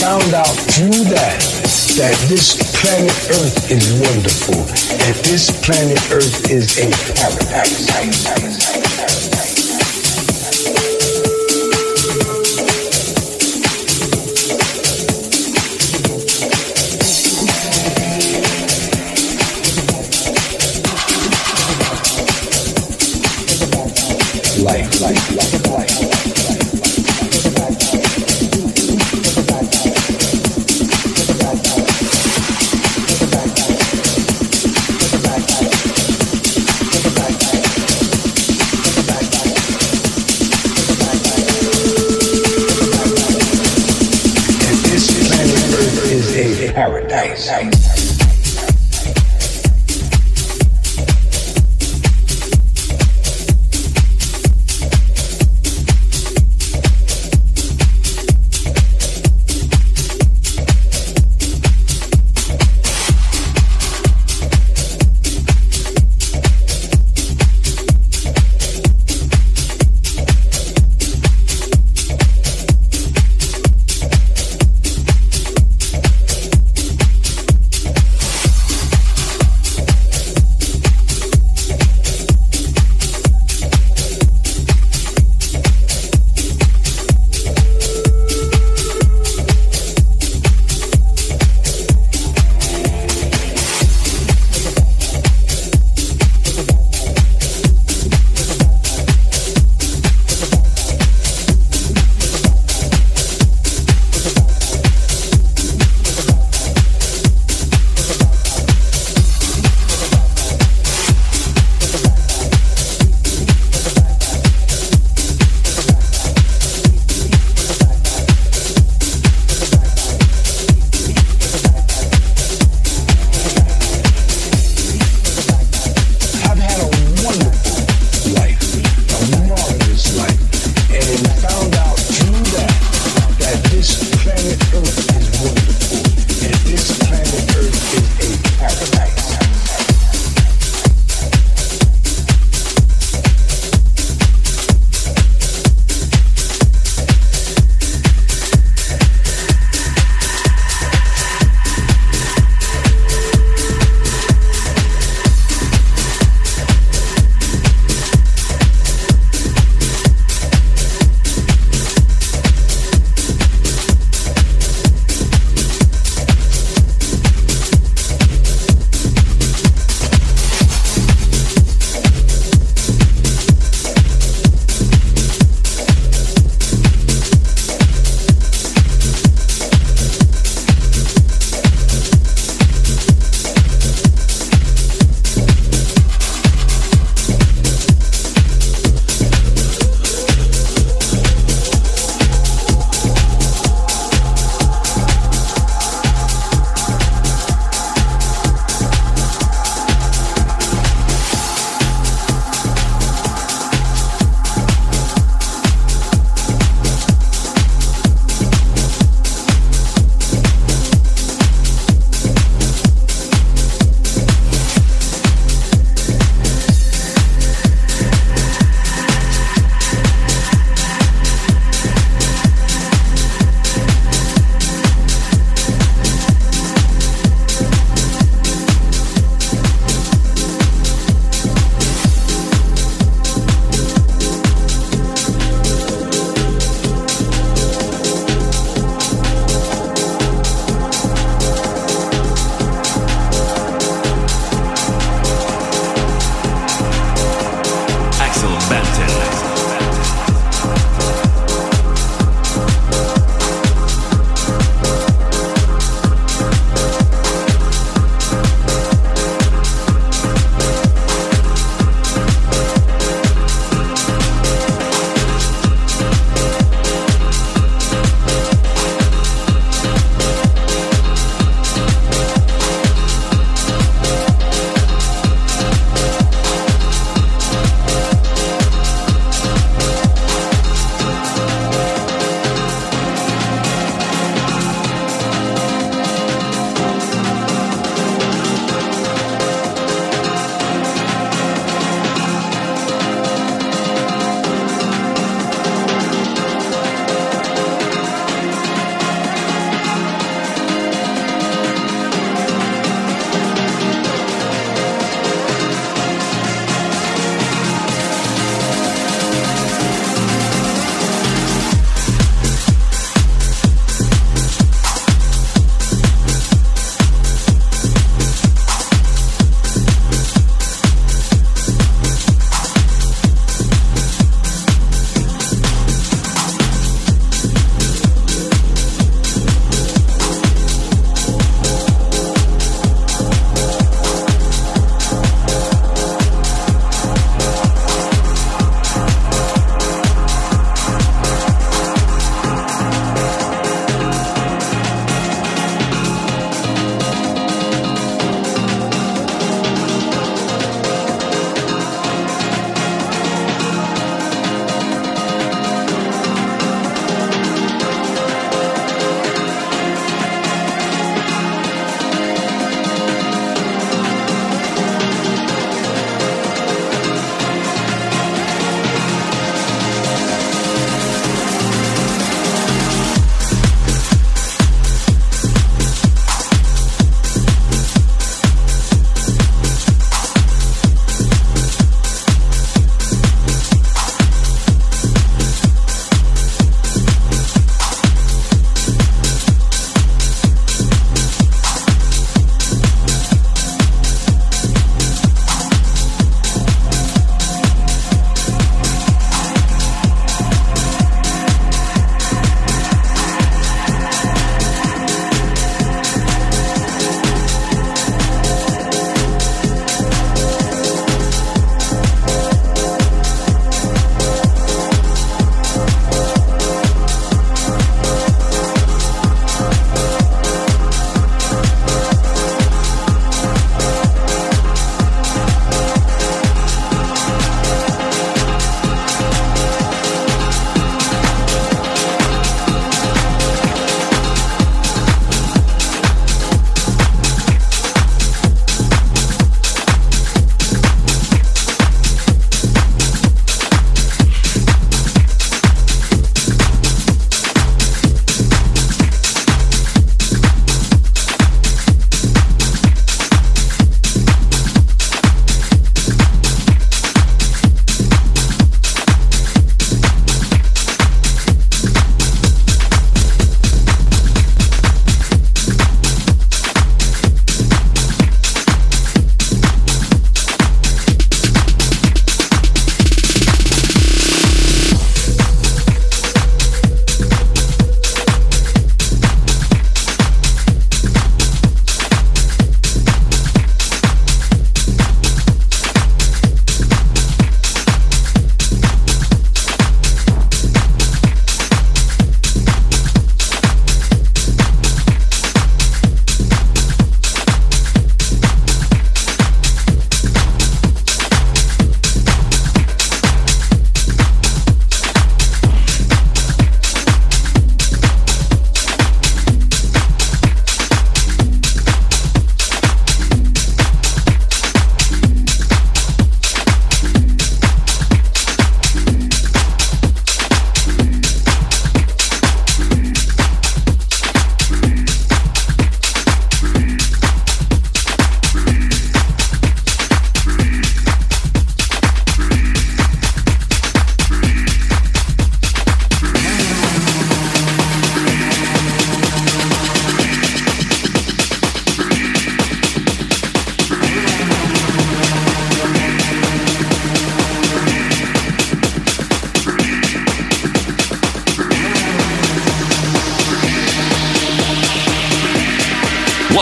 found out through that that this planet Earth is wonderful and this planet Earth is a paradise.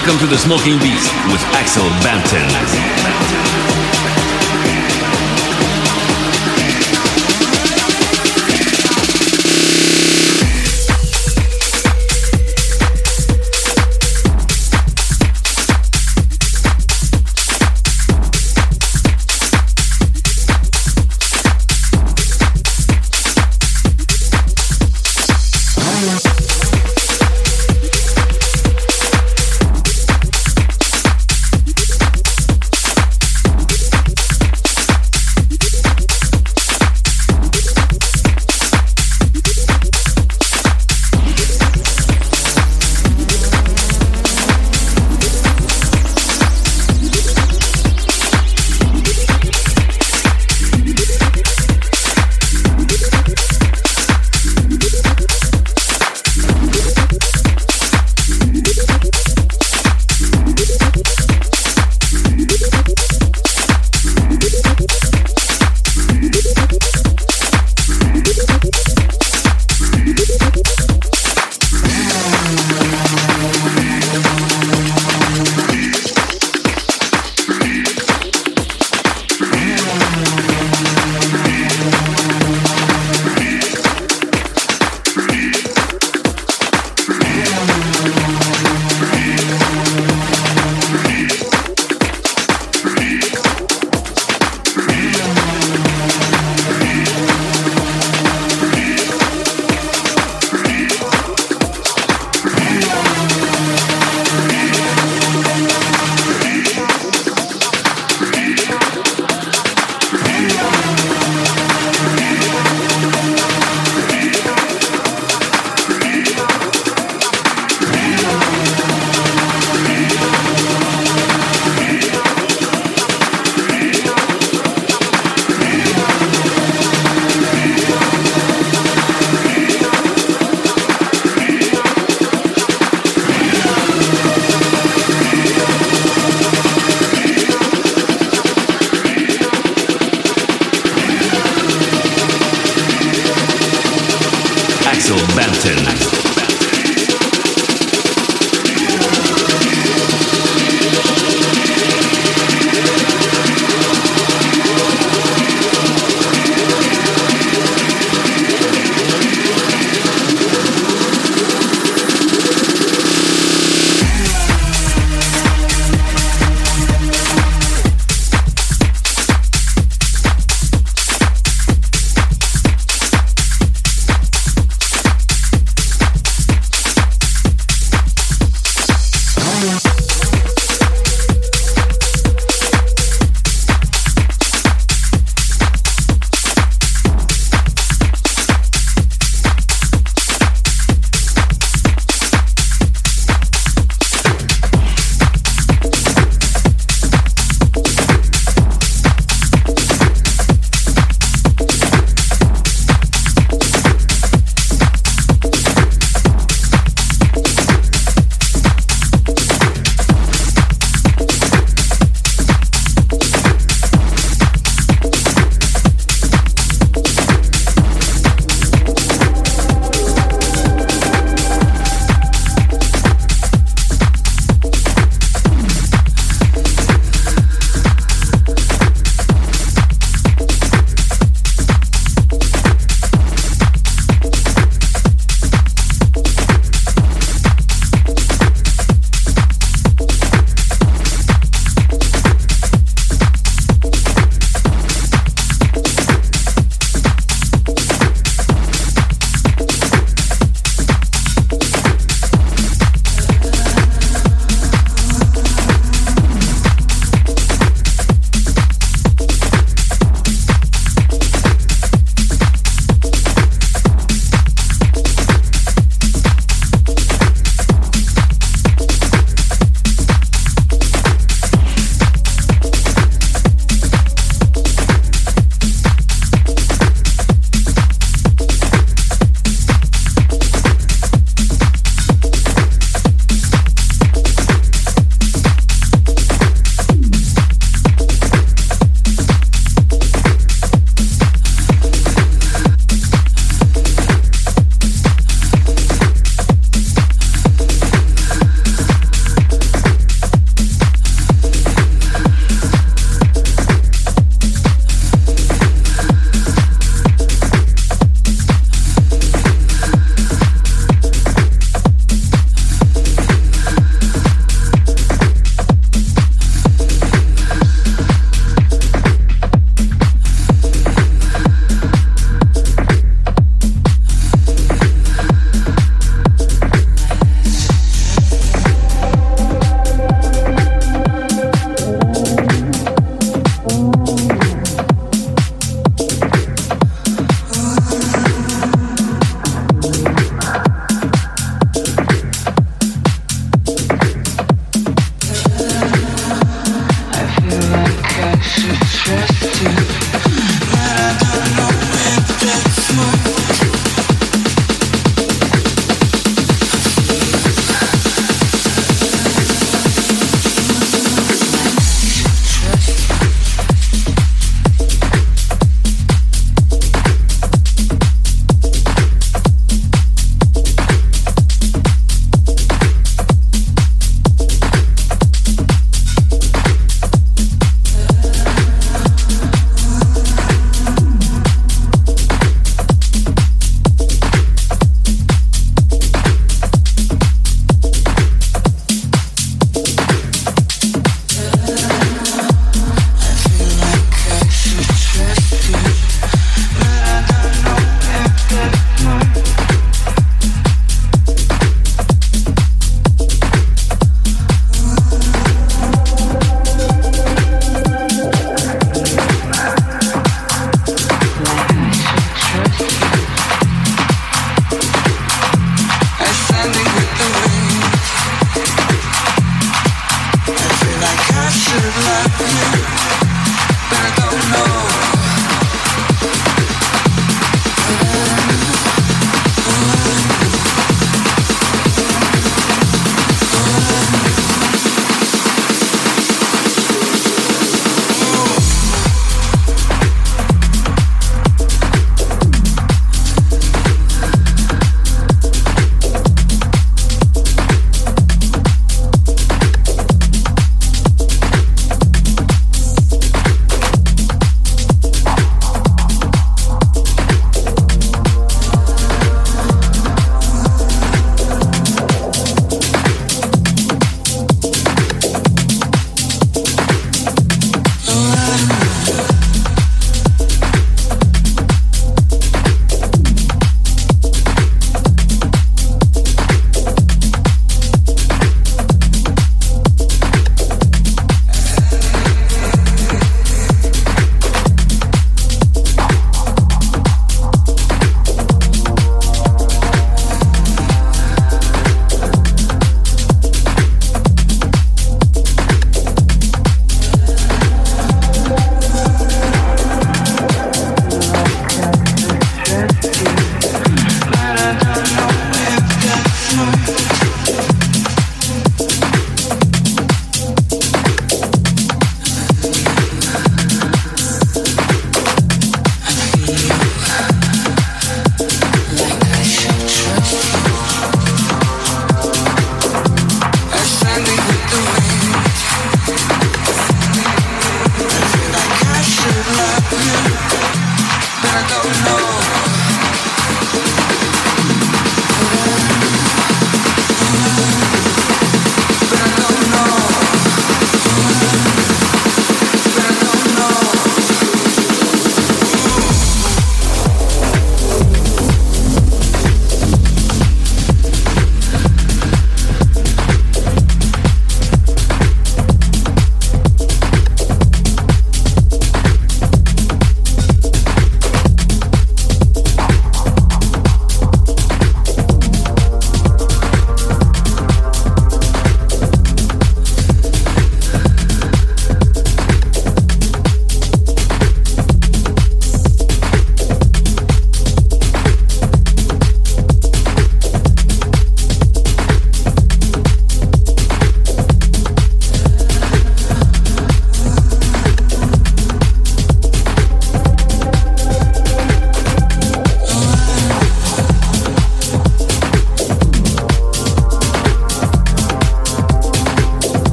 Welcome to the Smoking Beast with Axel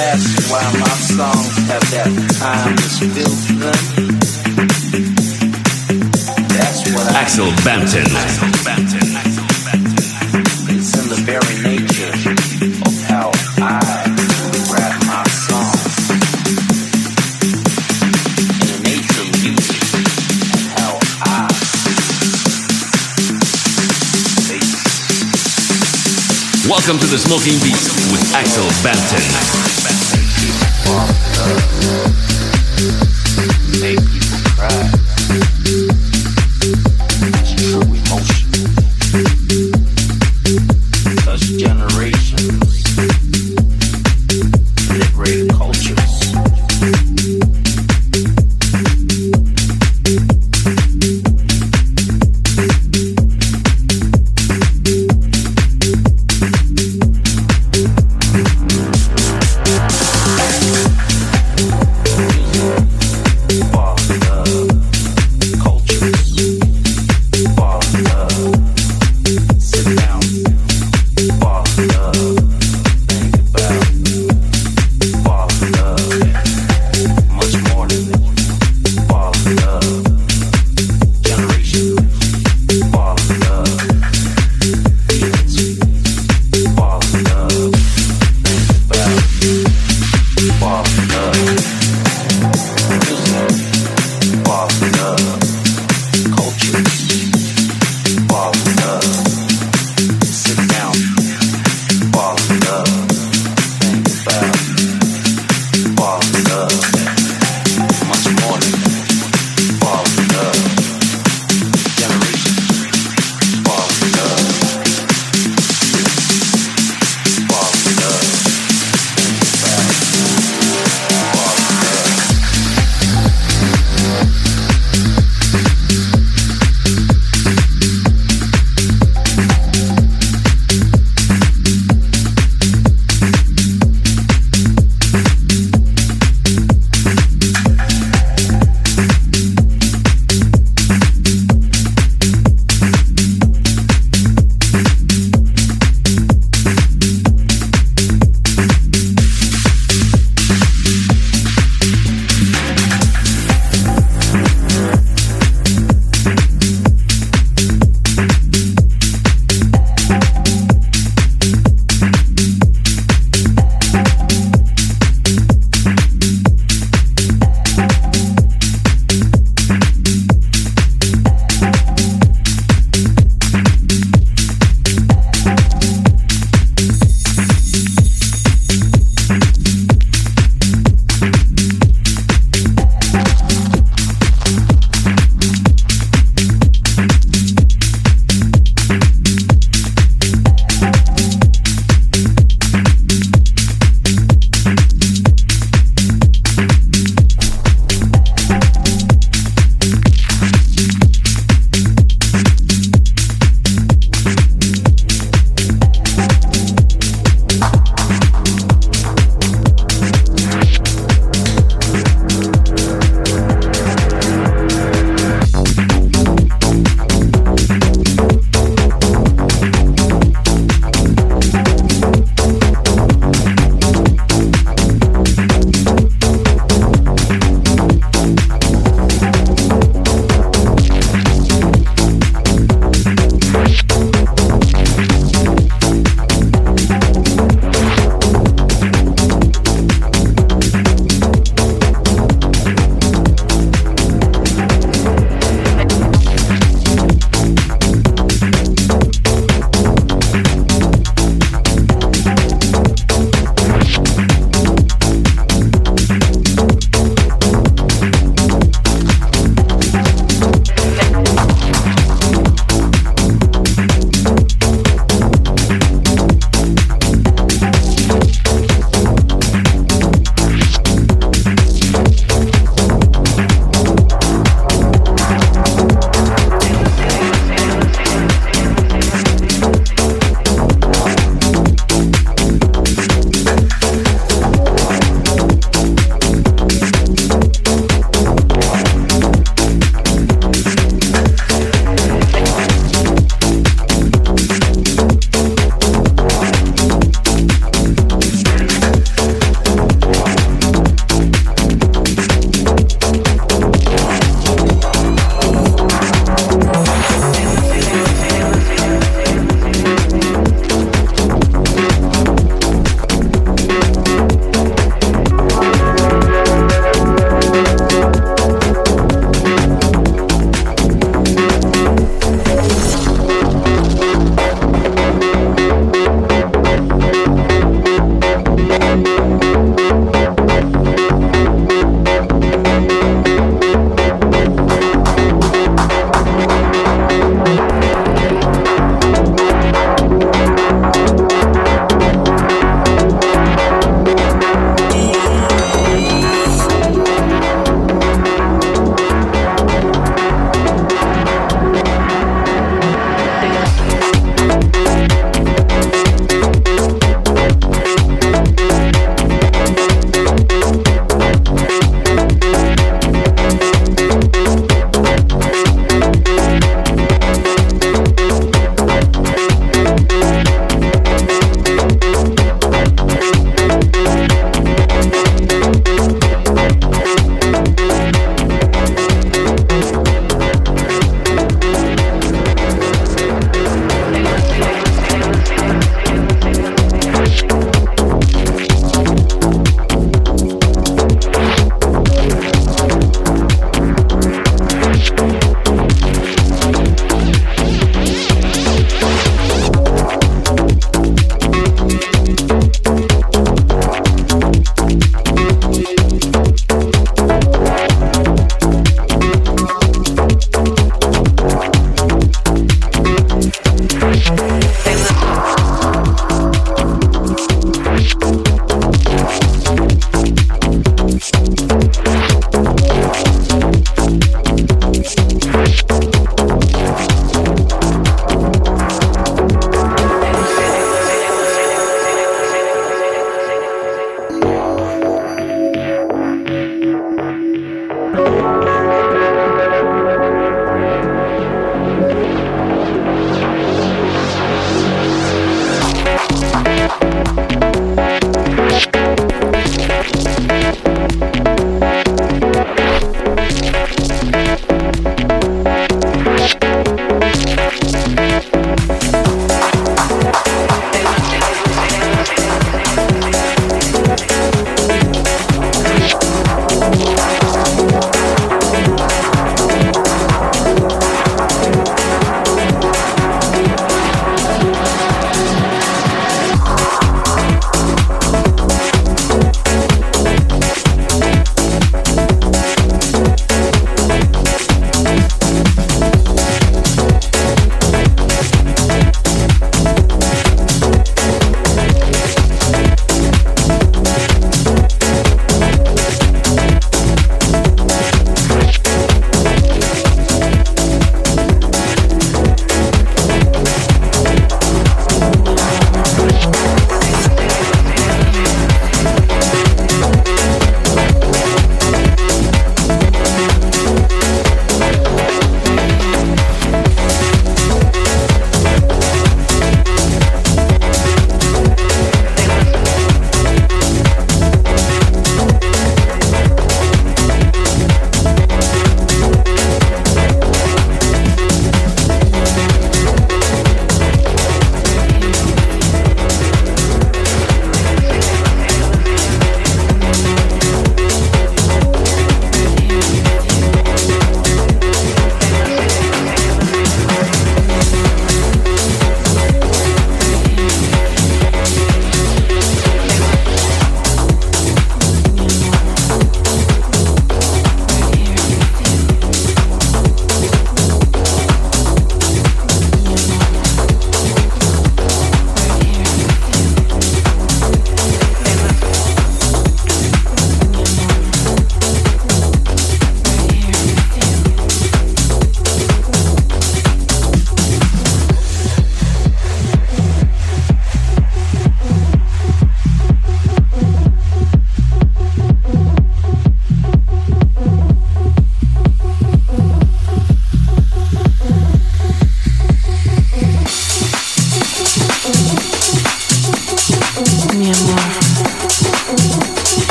past why my songs have that timeless feel to them. That's what I Axel Bampton. It's in the very nature of how I rap my songs. In the nature of music and how I face. Welcome to the Smoking Beats with Axel Bampton.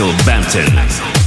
Axel Bampton.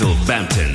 Axel Bampton.